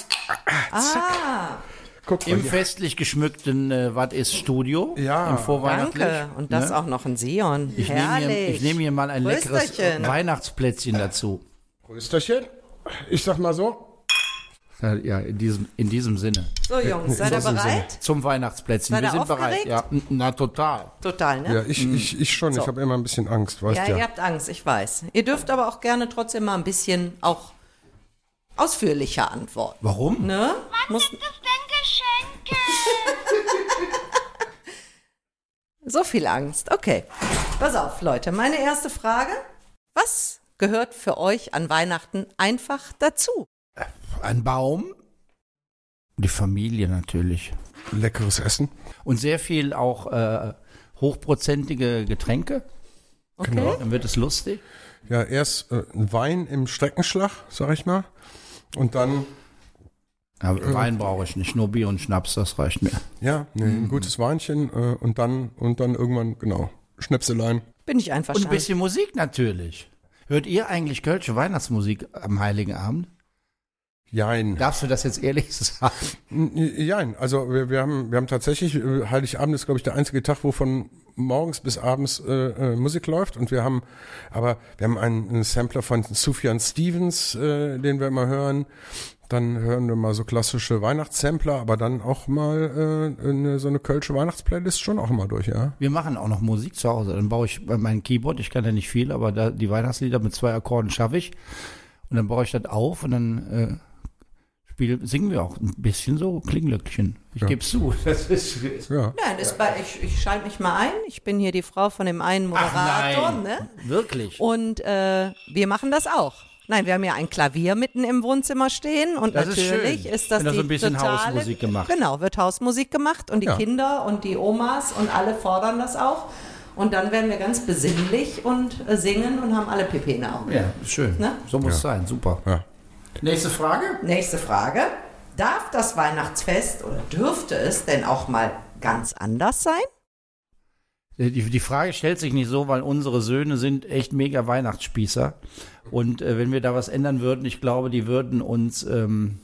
Ah, guck Im hier. festlich geschmückten äh, Was ist Studio? Ja, Im Vorweihnachtlich. danke. Und das ne? auch noch ein Sion. Ich nehme Herrlich. hier, ich nehme hier mal ein leckeres. Weihnachtsplätzchen dazu. Prösterchen. Ich sag mal so. Ja, in diesem, in diesem Sinne. So, Jungs, seid ihr bereit? Zum Weihnachtsplätzchen. Seid Wir ihr sind bereit. aufgeregt? Ja, n- na total. Total, ne? Ja, ich, ich, ich schon. Ich habe immer ein bisschen Angst, weißt Ja, ja. ihr habt Angst, ich weiß. Ihr dürft aber auch gerne trotzdem mal ein bisschen auch ausführlicher antworten. Warum? Ne? Muss, Das denn Geschenke? so viel Angst. Okay. Pass auf, Leute. Meine erste Frage. Was gehört für euch an Weihnachten einfach dazu? Ein Baum. Die Familie natürlich. Leckeres Essen. Und sehr viel auch äh, hochprozentige Getränke. Okay. Genau. Dann wird es lustig. Ja, erst äh, ein Wein im Streckenschlag, sag ich mal. Und dann, Aber Wein brauche ich nicht, nur Bier und Schnaps, das reicht mir. ja, nee, ein gutes Weinchen äh, und dann und dann irgendwann, genau, Schnäpselein. Bin ich Und ein bisschen Musik natürlich. Hört ihr eigentlich kölsche Weihnachtsmusik am Heiligen Abend? Jein. Darfst du das jetzt ehrlich sagen? Jein, also wir, wir haben wir haben tatsächlich äh, Heiligabend ist glaube ich der einzige Tag, wo von morgens bis abends äh, äh, Musik läuft und wir haben aber wir haben einen, einen Sampler von Sufjan Stevens, äh, den wir immer hören. Dann hören wir mal so klassische Weihnachtssampler, aber dann auch mal äh, eine, so eine kölsche Weihnachtsplaylist schon auch immer durch, ja. Wir machen auch noch Musik zu Hause. Dann baue ich meinem Keyboard, ich kann ja nicht viel, aber da, die Weihnachtslieder mit zwei Akkorden schaffe ich. Und dann baue ich das auf und dann äh, spiel, singen wir auch ein bisschen so Klinglöckchen. Ich Ja. gebe es zu. Das ist, Ja. Nein, ist bei, ich, ich schalte mich mal ein. Ich bin hier die Frau von dem einen Moderator. Ne? Wirklich. Und äh, wir machen das auch. Nein, wir haben ja ein Klavier mitten im Wohnzimmer stehen und Das ist natürlich schön. ist, das Wenn da die so ein bisschen totale, Hausmusik gemacht. Genau, wird Hausmusik gemacht und die Ja. Kinder und die Omas und alle fordern das auch. Und dann werden wir ganz besinnlich und äh, singen und haben alle Pipi in den Augen. Ja, schön. Ne? So muss es sein. Super. Ja. Nächste Frage. Nächste Frage. Darf das Weihnachtsfest oder dürfte es denn auch mal ganz anders sein? Die, die Frage stellt sich nicht so, weil unsere Söhne sind echt mega Weihnachtsspießer. Und äh, wenn wir da was ändern würden, ich glaube, die würden uns ähm,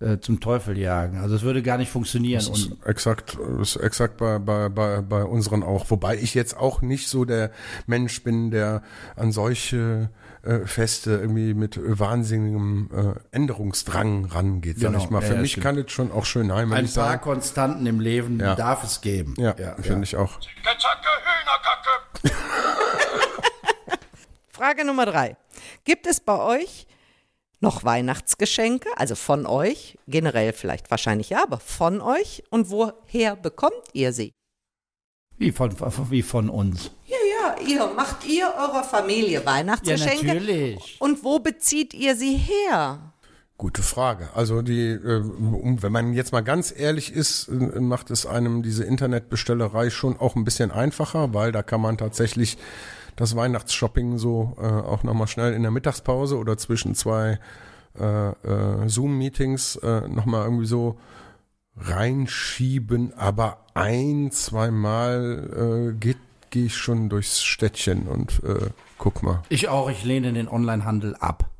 äh, zum Teufel jagen. Also es würde gar nicht funktionieren. Das ist Und exakt, ist exakt bei, bei, bei, bei unseren auch. Wobei ich jetzt auch nicht so der Mensch bin, der an solche äh, Feste irgendwie mit wahnsinnigem äh, Änderungsdrang rangeht, sag Genau, ich mal. ja, Für ja, mich stimmt. kann es schon auch schön ein heimelig paar sein. Konstanten im Leben Ja. darf es geben. Ja, finde ich auch. Gezacke Hühnerkacke. Frage Nummer drei. Gibt es bei euch noch Weihnachtsgeschenke? Also von euch? Generell vielleicht wahrscheinlich ja, aber von euch? Und woher bekommt ihr sie? Wie von, wie von uns. Ja, ja, ihr. Macht ihr eurer Familie Ja, Weihnachtsgeschenke? natürlich. Und wo bezieht ihr sie her? Gute Frage. Also die, äh, um, wenn man jetzt mal ganz ehrlich ist, äh, macht es einem diese Internetbestellerei schon auch ein bisschen einfacher, weil da kann man tatsächlich das Weihnachtsshopping so äh, auch nochmal schnell in der Mittagspause oder zwischen zwei äh, äh, Zoom-Meetings äh, nochmal irgendwie so reinschieben, aber ein, zweimal äh, geht gehe ich schon durchs Städtchen und äh, guck mal. Ich auch, ich lehne den Onlinehandel ab.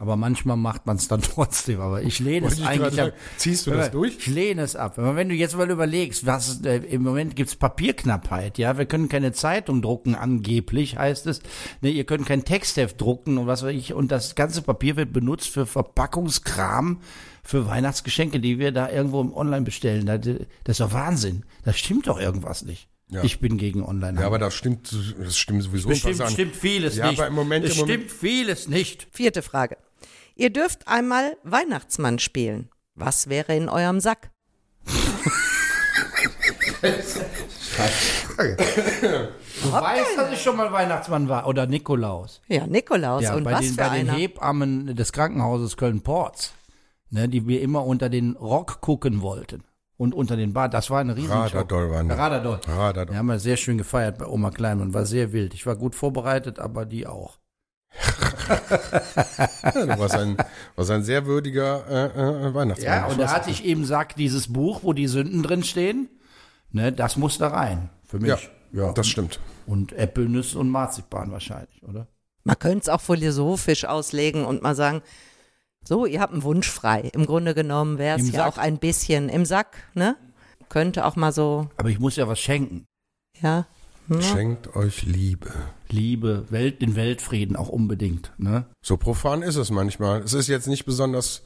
Aber manchmal macht man es dann trotzdem. Aber ich lehne es Wollte eigentlich ab. ziehst du das durch? Ich lehne es ab. Aber wenn du jetzt mal überlegst, was äh, im Moment gibt's Papierknappheit, ja, wir können keine Zeitung drucken, angeblich heißt es. Ne, ihr könnt kein Textheft drucken und was weiß ich. Und das ganze Papier wird benutzt für Verpackungskram, für Weihnachtsgeschenke, die wir da irgendwo im Online bestellen. Das, das ist doch Wahnsinn. Da stimmt doch irgendwas nicht. Ja. Ich bin gegen Online. Ja, aber das stimmt, das stimmt sowieso. Was an- stimmt vieles Ja, nicht. aber im Moment- es im Moment- stimmt vieles nicht. Vierte Frage. Ihr dürft einmal Weihnachtsmann spielen. Was wäre in eurem Sack? Du weißt, dass ich schon mal Weihnachtsmann war oder Nikolaus. Ja, Nikolaus. Ja, und bei, was den, für bei den einer? Hebammen des Krankenhauses Köln-Porz, ne, die wir immer unter den Rock gucken wollten. Und unter den Bar, das war eine riesen Radadol waren wir. Radadol. Radadol. Wir haben ja sehr schön gefeiert bei Oma Kleinmann, war sehr wild. Ich war gut vorbereitet, aber die auch. Ja, du warst ein, warst ein sehr würdiger äh, äh, Weihnachtsmann. Ja, und da hatte ich eben sagt, dieses Buch, wo die Sünden drin stehen, ne, das muss da rein. Für mich. Ja, ja. das stimmt. Und Äpfelnüsse und Marzipan wahrscheinlich, oder? Man könnte es auch philosophisch auslegen und mal sagen, so, ihr habt einen Wunsch frei. Im Grunde genommen wäre es ja Sack. auch ein bisschen im Sack, ne? Könnte auch mal so, Aber ich muss ja was schenken. ja. ne? Schenkt euch Liebe. Liebe, Welt, den Weltfrieden auch unbedingt, ne? So profan ist es manchmal. Es ist jetzt nicht besonders,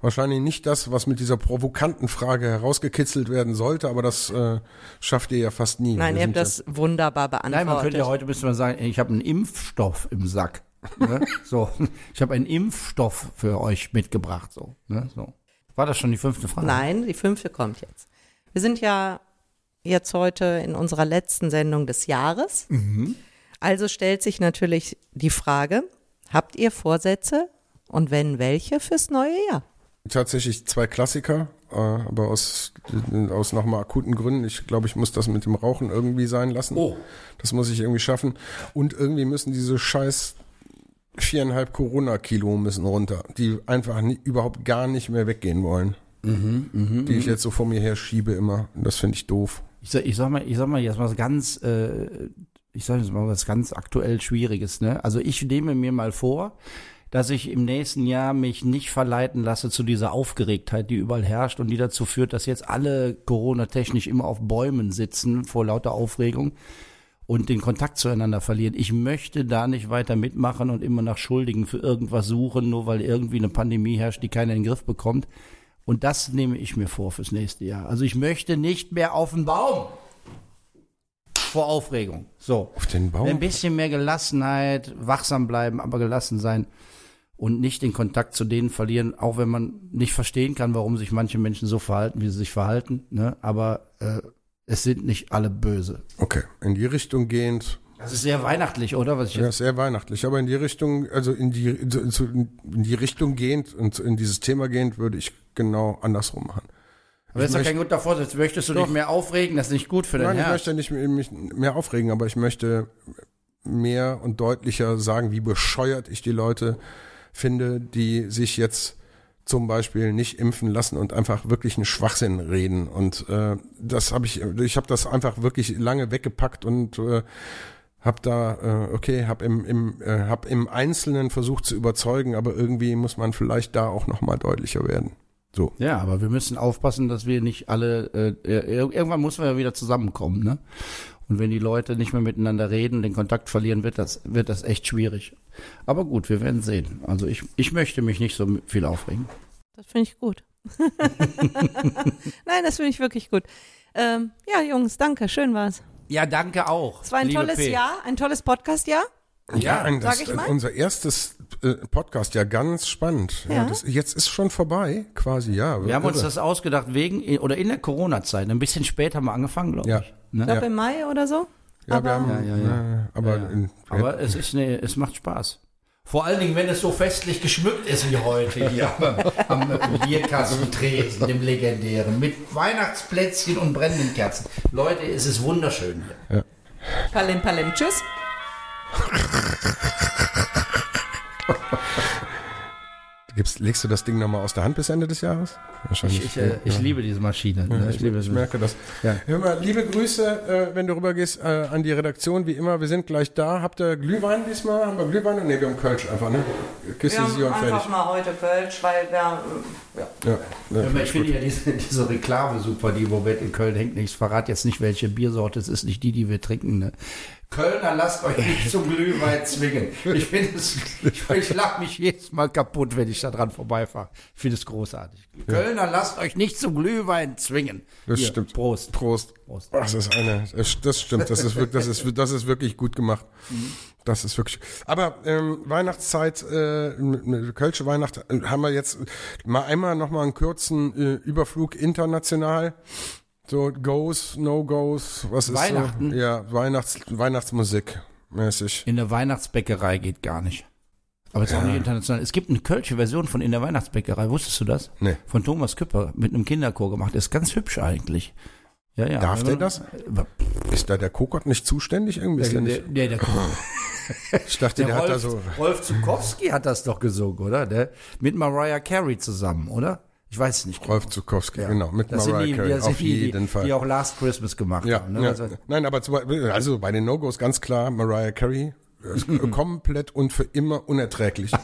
wahrscheinlich nicht das, was mit dieser provokanten Frage herausgekitzelt werden sollte, aber das äh, schafft ihr ja fast nie. Nein, Wir ihr habt das wunderbar beantwortet. Nein, man könnte ja heute müsste man sagen, ich habe einen Impfstoff im Sack. Ne? so, ich habe einen Impfstoff für euch mitgebracht. So, ne? so. War das schon die fünfte Frage? Nein, die fünfte kommt jetzt. Wir sind ja jetzt heute in unserer letzten Sendung des Jahres. Mhm. Also stellt sich natürlich die Frage, habt ihr Vorsätze und wenn welche fürs neue Jahr? tatsächlich zwei Klassiker, äh, aber aus, aus nochmal akuten Gründen. Ich glaube, ich muss das mit dem Rauchen irgendwie sein lassen. Oh. Das muss ich irgendwie schaffen. Und irgendwie müssen diese scheiß viereinhalb Corona-Kilo müssen runter, die einfach nie, überhaupt gar nicht mehr weggehen wollen. Mhm, die ich jetzt so vor mir her schiebe immer. Und das finde ich doof. Ich sag, ich sag mal, ich sag mal jetzt was ganz, äh, ich sag jetzt mal was ganz aktuell Schwieriges. Ne? Also ich nehme mir mal vor, dass ich im nächsten Jahr mich nicht verleiten lasse zu dieser Aufgeregtheit, die überall herrscht und die dazu führt, dass jetzt alle Corona-technisch immer auf Bäumen sitzen vor lauter Aufregung und den Kontakt zueinander verlieren. Ich möchte da nicht weiter mitmachen und immer nach Schuldigen für irgendwas suchen, nur weil irgendwie eine Pandemie herrscht, die keiner in den Griff bekommt. Und das nehme ich mir vor fürs nächste Jahr. Also ich möchte nicht mehr auf den Baum vor Aufregung. So. Auf den Baum? Ein bisschen mehr Gelassenheit, wachsam bleiben, aber gelassen sein und nicht den Kontakt zu denen verlieren, auch wenn man nicht verstehen kann, warum sich manche Menschen so verhalten, wie sie sich verhalten. Ne? Aber äh, es sind nicht alle böse. Okay, in die Richtung gehend. Das ist sehr weihnachtlich, oder? Was ich Ja, sehr weihnachtlich. Aber in die Richtung, also in die, in die Richtung gehend und in dieses Thema gehend würde ich genau andersrum machen. aber das ist doch kein guter Vorsatz. Möchtest du Doch. dich mehr aufregen? Das ist nicht gut für dein Nein, ich Herz. möchte nicht mich mehr aufregen, aber ich möchte mehr und deutlicher sagen, wie bescheuert ich die Leute finde, die sich jetzt zum Beispiel nicht impfen lassen und einfach wirklich einen Schwachsinn reden. Und äh, das habe ich, ich habe das einfach wirklich lange weggepackt und äh, hab da, äh, okay, hab im, im, äh, hab im Einzelnen versucht zu überzeugen, aber irgendwie muss man vielleicht da auch nochmal deutlicher werden. So. Ja, aber wir müssen aufpassen, dass wir nicht alle, äh, irgendwann muss man ja wieder zusammenkommen, ne? Und wenn die Leute nicht mehr miteinander reden, den Kontakt verlieren, wird das, wird das echt schwierig. Aber gut, wir werden sehen. Also ich, ich möchte mich nicht so viel aufregen. Das finde ich gut. Nein, das finde ich wirklich gut. Ähm, ja, Jungs, danke. Schön war's. Ja, danke auch. Es war ein tolles P. Jahr, ein tolles Podcast-Jahr. Ja, ein, das, sag ich mal. unser erstes Podcast, ja, ganz spannend. Ja. Ja. das, jetzt ist schon vorbei, quasi, ja. Wir haben uns das ausgedacht wegen oder in der Corona-Zeit. Ein bisschen später haben wir angefangen, glaube Ja. ich. Ne? Ich glaube im Mai oder so. ja, wir aber- haben, Ja, ja, ja. äh, aber, Ja. In, Aber es ist ne, es macht Spaß. Vor allen Dingen, wenn es so festlich geschmückt ist wie heute hier am, am Bierkastentresen, dem legendären, mit Weihnachtsplätzchen und brennenden Kerzen. Leute, es ist wunderschön hier. Palim, palim. Tschüss. gibst, legst du das Ding nochmal aus der Hand bis Ende des Jahres? Wahrscheinlich. Ich, ich, äh, ich liebe diese Maschine. Ja, ne? ich, ich merke das. Ja. Hör mal, liebe Grüße, äh, wenn du rübergehst, äh, an die Redaktion, wie immer. Wir sind gleich da. Habt ihr Glühwein diesmal? Haben wir Glühwein? Ne, wir haben Kölsch einfach, ne? Küsse sie und fertig. mal heute Kölsch, weil wir, ja. Ja, Ja, ja. ich finde ja diese, diese Reklame super, die im Moment in Köln hängt. Ich verrate jetzt nicht, welche Biersorte es ist, nicht die, die wir trinken. Ne? Kölner, lasst euch nicht zum Glühwein zwingen. Ich finde es, ich, ich lache mich jedes Mal kaputt, wenn ich da dran vorbeifahre. Ich finde es großartig. Kölner, lasst euch nicht zum Glühwein zwingen. Das Hier, stimmt. Prost. Prost. Prost. Das ist eine, das stimmt, das ist wirklich, das ist, das ist wirklich gut gemacht. Das ist wirklich. Aber ähm, Weihnachtszeit, äh, eine Kölsche Weihnacht, äh, haben wir jetzt mal einmal noch mal einen kurzen äh, Überflug international. So Goes, No Goes, was ist Weihnachten? so? Ja, Weihnachts, Weihnachtsmusik mäßig. In der Weihnachtsbäckerei geht gar nicht. Aber es ist auch nicht international. Es gibt eine kölsche Version von In der Weihnachtsbäckerei. Wusstest du das? Nee. Von Thomas Küpper mit einem Kinderchor gemacht. ist ganz hübsch eigentlich. Ja, ja. Darf der das? Ist da der Kokott nicht zuständig irgendwie? Ist Der, der nicht, der, der, ich dachte, der, der hat da Rolf, so. Rolf Zukowski hat das doch gesungen, oder? Der, mit Mariah Carey zusammen, oder? Ich weiß es nicht. genau. Rolf Zukowski, genau, mit Das Mariah die, Carey, auf die, jeden die, Fall. die auch Last Christmas gemacht Ja, haben. Ne? ja. Also, Nein, aber Beispiel, also bei den No-Gos ganz klar, Mariah Carey komplett und für immer unerträglich.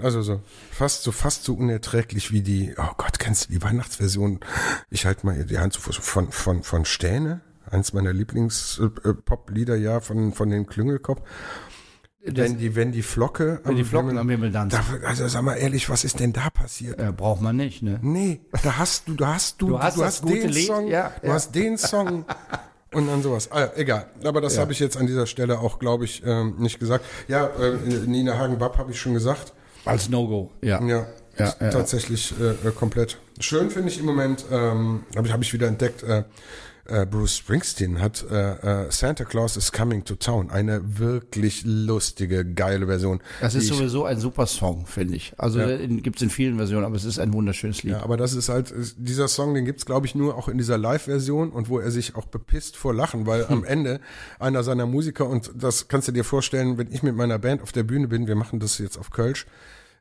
Also so fast so fast so unerträglich wie die. Oh Gott, kennst du die Weihnachtsversion? Ich halte mal die Hand zu Fuß von von von Stähne, eins meiner Lieblings-Pop-Lieder ja von von den Klüngelkopf. Wenn die wenn die Flocke Wenn die Flocken am Himmel tanzen. Da, also sag mal ehrlich, was ist denn da passiert? äh, braucht man nicht, ne? Nee, da hast du, da hast du, Du hast das gute den Lied, Song, ja, du ja. hast den Song und dann sowas. Ah, egal, aber das habe ich jetzt an dieser Stelle auch, glaube ich, ähm, nicht gesagt. Ja, äh, Nina Hagen-Bapp habe ich schon gesagt. Als No-Go, ja. Ja, Ja, ja. tatsächlich äh, äh, komplett. Schön finde ich im Moment, ähm, habe ich, hab ich wieder entdeckt, äh, äh, Bruce Springsteen hat äh, äh, Santa Claus is Coming to Town, eine wirklich lustige, geile Version. Das ist sowieso ein super Song, finde ich. Also Ja. ja. gibt es in vielen Versionen, aber es ist ein wunderschönes Lied. Ja, aber das ist halt, dieser Song, den gibt's glaube ich, nur auch in dieser Live-Version und wo er sich auch bepisst vor Lachen, weil Hm. am Ende einer seiner Musiker, und das kannst du dir vorstellen, wenn ich mit meiner Band auf der Bühne bin, wir machen das jetzt auf Kölsch,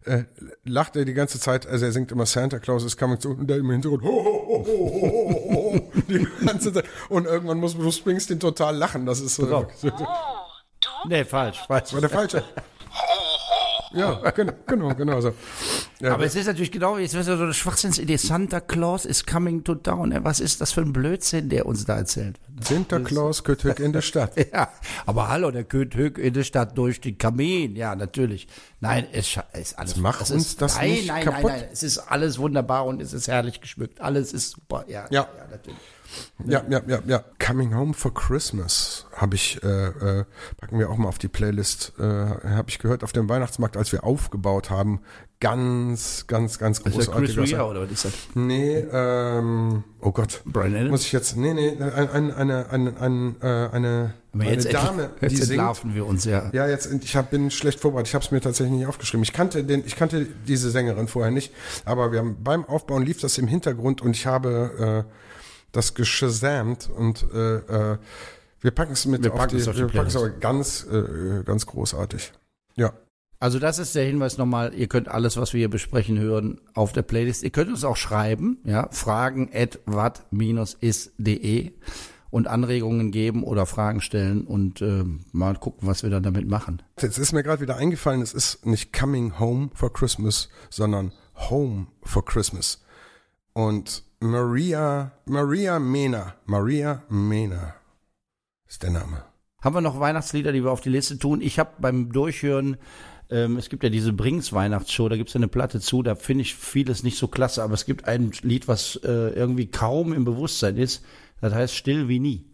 äh, lacht er die ganze Zeit, also er singt immer Santa Claus is coming to, und der im Hintergrund, ho, ho, ho, ho, ho, ho, ho, die ganze Zeit. Und irgendwann muss Bruce Springsteen total lachen, das ist so, auf. Oh, du? Nee, falsch, falsch. war der falsche. Ja, genau, genau, genau so. Ja, Aber es ist natürlich genau, jetzt ist ja so eine Schwachsinnsidee. Santa Claus is coming to town. Was ist das für ein Blödsinn, der uns da erzählt wird? Santa Claus Höck in der Stadt. Ja, aber hallo, der Höck in der Stadt durch den Kamin. Ja, natürlich. Nein, es ist alles. mach es uns ist, das nein, nicht nein, kaputt. Nein, nein, es ist alles wunderbar und es ist herrlich geschmückt. Alles ist super. Ja, Ja. natürlich. Ja, ja, ja, ja. Coming Home for Christmas habe ich, äh, äh, packen wir auch mal auf die Playlist, äh, habe ich gehört auf dem Weihnachtsmarkt, als wir aufgebaut haben. Ganz, ganz, ganz Ist das Chris großartig. Rea oder was ist das? Nee, ähm, oh Gott. Brian Adams? Muss ich jetzt, nee, nee, ein, ein, eine, eine, eine, äh, eine, Aber eine jetzt, Dame, jetzt die singt. entlarven wir uns ja. Ja, jetzt ich hab, bin schlecht vorbereitet. Ich habe es mir tatsächlich nicht aufgeschrieben. Ich kannte den, ich kannte diese Sängerin vorher nicht, aber wir haben beim Aufbauen lief das im Hintergrund und ich habe äh, das geschasamt und äh, äh, wir packen es mit Wir auf packen die, es auf die wir packen es aber ganz äh, ganz großartig. Ja, Also das ist der Hinweis nochmal, ihr könnt alles, was wir hier besprechen, hören auf der Playlist. Ihr könnt uns auch schreiben, ja, fragen at wat-is.de und Anregungen geben oder Fragen stellen und ähm, mal gucken, was wir dann damit machen. jetzt ist mir gerade wieder eingefallen, es ist nicht Coming Home for Christmas, sondern Home for Christmas. Und Maria Maria Mena, Maria Mena ist der Name. Haben wir noch Weihnachtslieder, die wir auf die Liste tun? Ich habe beim Durchhören, ähm, es gibt ja diese Brings Weihnachtsshow, da gibt's ja eine Platte zu, da finde ich vieles nicht so klasse, aber es gibt ein Lied, was äh, irgendwie kaum im Bewusstsein ist, das heißt Still wie nie.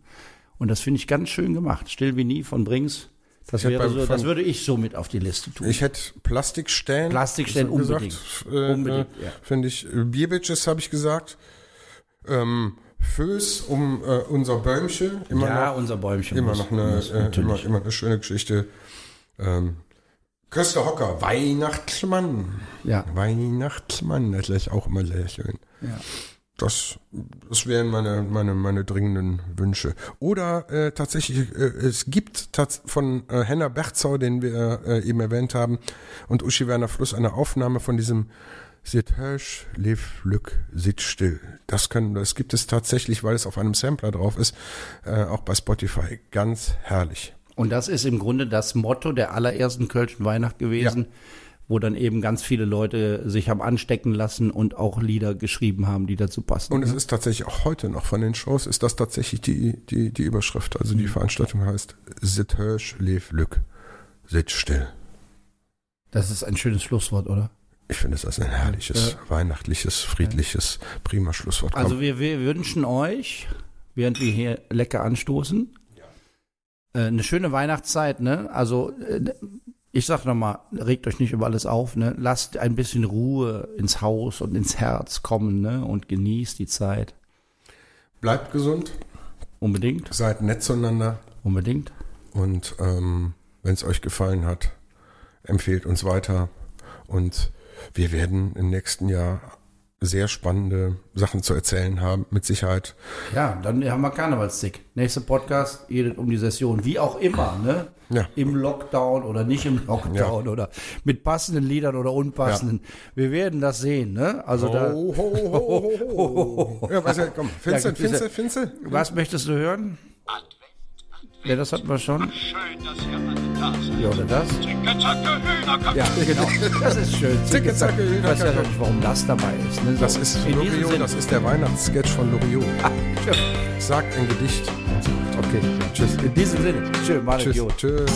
Und das finde ich ganz schön gemacht. Still wie nie von Brings. Das, wäre so, das würde ich so mit auf die Liste tun. Ich hätte Plastikstellen. Plastikstellen gesagt, unbedingt. Äh, Unbedingt, äh, ja. Finde ich. Äh, Bierbitches habe ich gesagt. Ähm, Föß um äh, unser Bäumchen. Immer ja, noch, unser Bäumchen. immer muss- noch eine, muss äh, immer, immer eine schöne Geschichte. Ähm, Köster Hocker, Weihnachtsmann. Ja. Weihnachtsmann, das ist auch immer sehr schön. Ja. Das, das wären meine, meine, meine dringenden Wünsche. Oder äh, tatsächlich, äh, es gibt tats von äh, Henna Bertzau, den wir äh, eben erwähnt haben, und Uschi Werner Fluss eine Aufnahme von diesem Sit hösch, lev lück, sit still. Das können, das gibt es tatsächlich, weil es auf einem Sampler drauf ist, äh, auch bei Spotify. Ganz herrlich. Und das ist im Grunde das Motto der allerersten Kölschen Weihnacht gewesen, wo dann eben ganz viele Leute sich haben anstecken lassen und auch Lieder geschrieben haben, die dazu passen. Und es ist tatsächlich auch heute noch von den Shows ist das tatsächlich die, die, die Überschrift. Also die Veranstaltung heißt Sit hösch, lev lück, sit still. das ist ein schönes Schlusswort, oder? Ich finde, es ist ein herrliches, weihnachtliches, friedliches, prima Schlusswort. Komm. Also wir, wir wünschen euch, während wir hier lecker anstoßen, äh, eine schöne Weihnachtszeit, ne? Also äh, ich sag nochmal, regt euch nicht über alles auf, ne? Lasst ein bisschen Ruhe ins Haus und ins Herz kommen, ne? Und genießt die Zeit. Bleibt gesund, Unbedingt, seid nett zueinander unbedingt. und ähm, wenn es euch gefallen hat, empfehlt uns weiter und wir werden im nächsten Jahr sehr spannende Sachen zu erzählen haben, mit Sicherheit. Ja, dann haben wir Karnevalstick. Nächster Podcast geht um die Session, wie auch immer, ne? Ja. Im Lockdown oder nicht im Lockdown oder mit passenden Liedern oder unpassenden. Wir werden das sehen, ne? Also da. ho, ho, ho. Ja, ja, komm, Finzel, Ja. Finzel, Finzel. Was möchtest du hören? Ja, das hatten wir schon. Schön, dass ihr alle da seid. Ja, oder das? Zicke, zacke, Hühnerkacke. Ja, genau. Das ist schön. Zicke, zacke, Ich weiß ja Hühnerkacke. nicht, warum das dabei ist. Ne? So, Das ist Loriot, das ist der Weihnachtssketch von Loriot. Ah. Sagt ein Gedicht. Okay, tschüss. In diesem Sinne. Schön, Mann, Tschüss. Idiot. Tschüss.